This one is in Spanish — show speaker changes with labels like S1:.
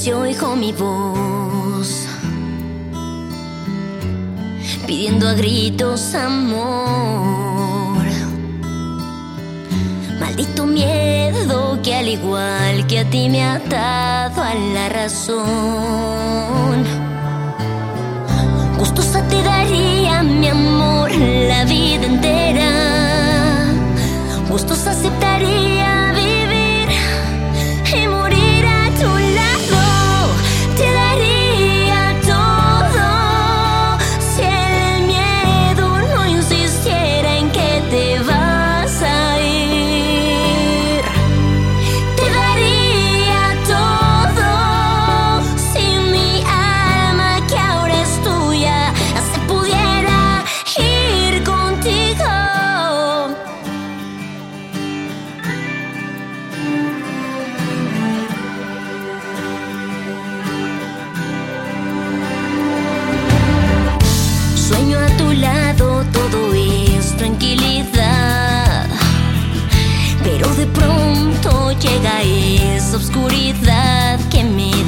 S1: si oigo mi voz, pidiendo a gritos amor. Maldito miedo que al igual que a ti me ha atado a la razón. Gustosa te daría de pronto llega esa oscuridad que me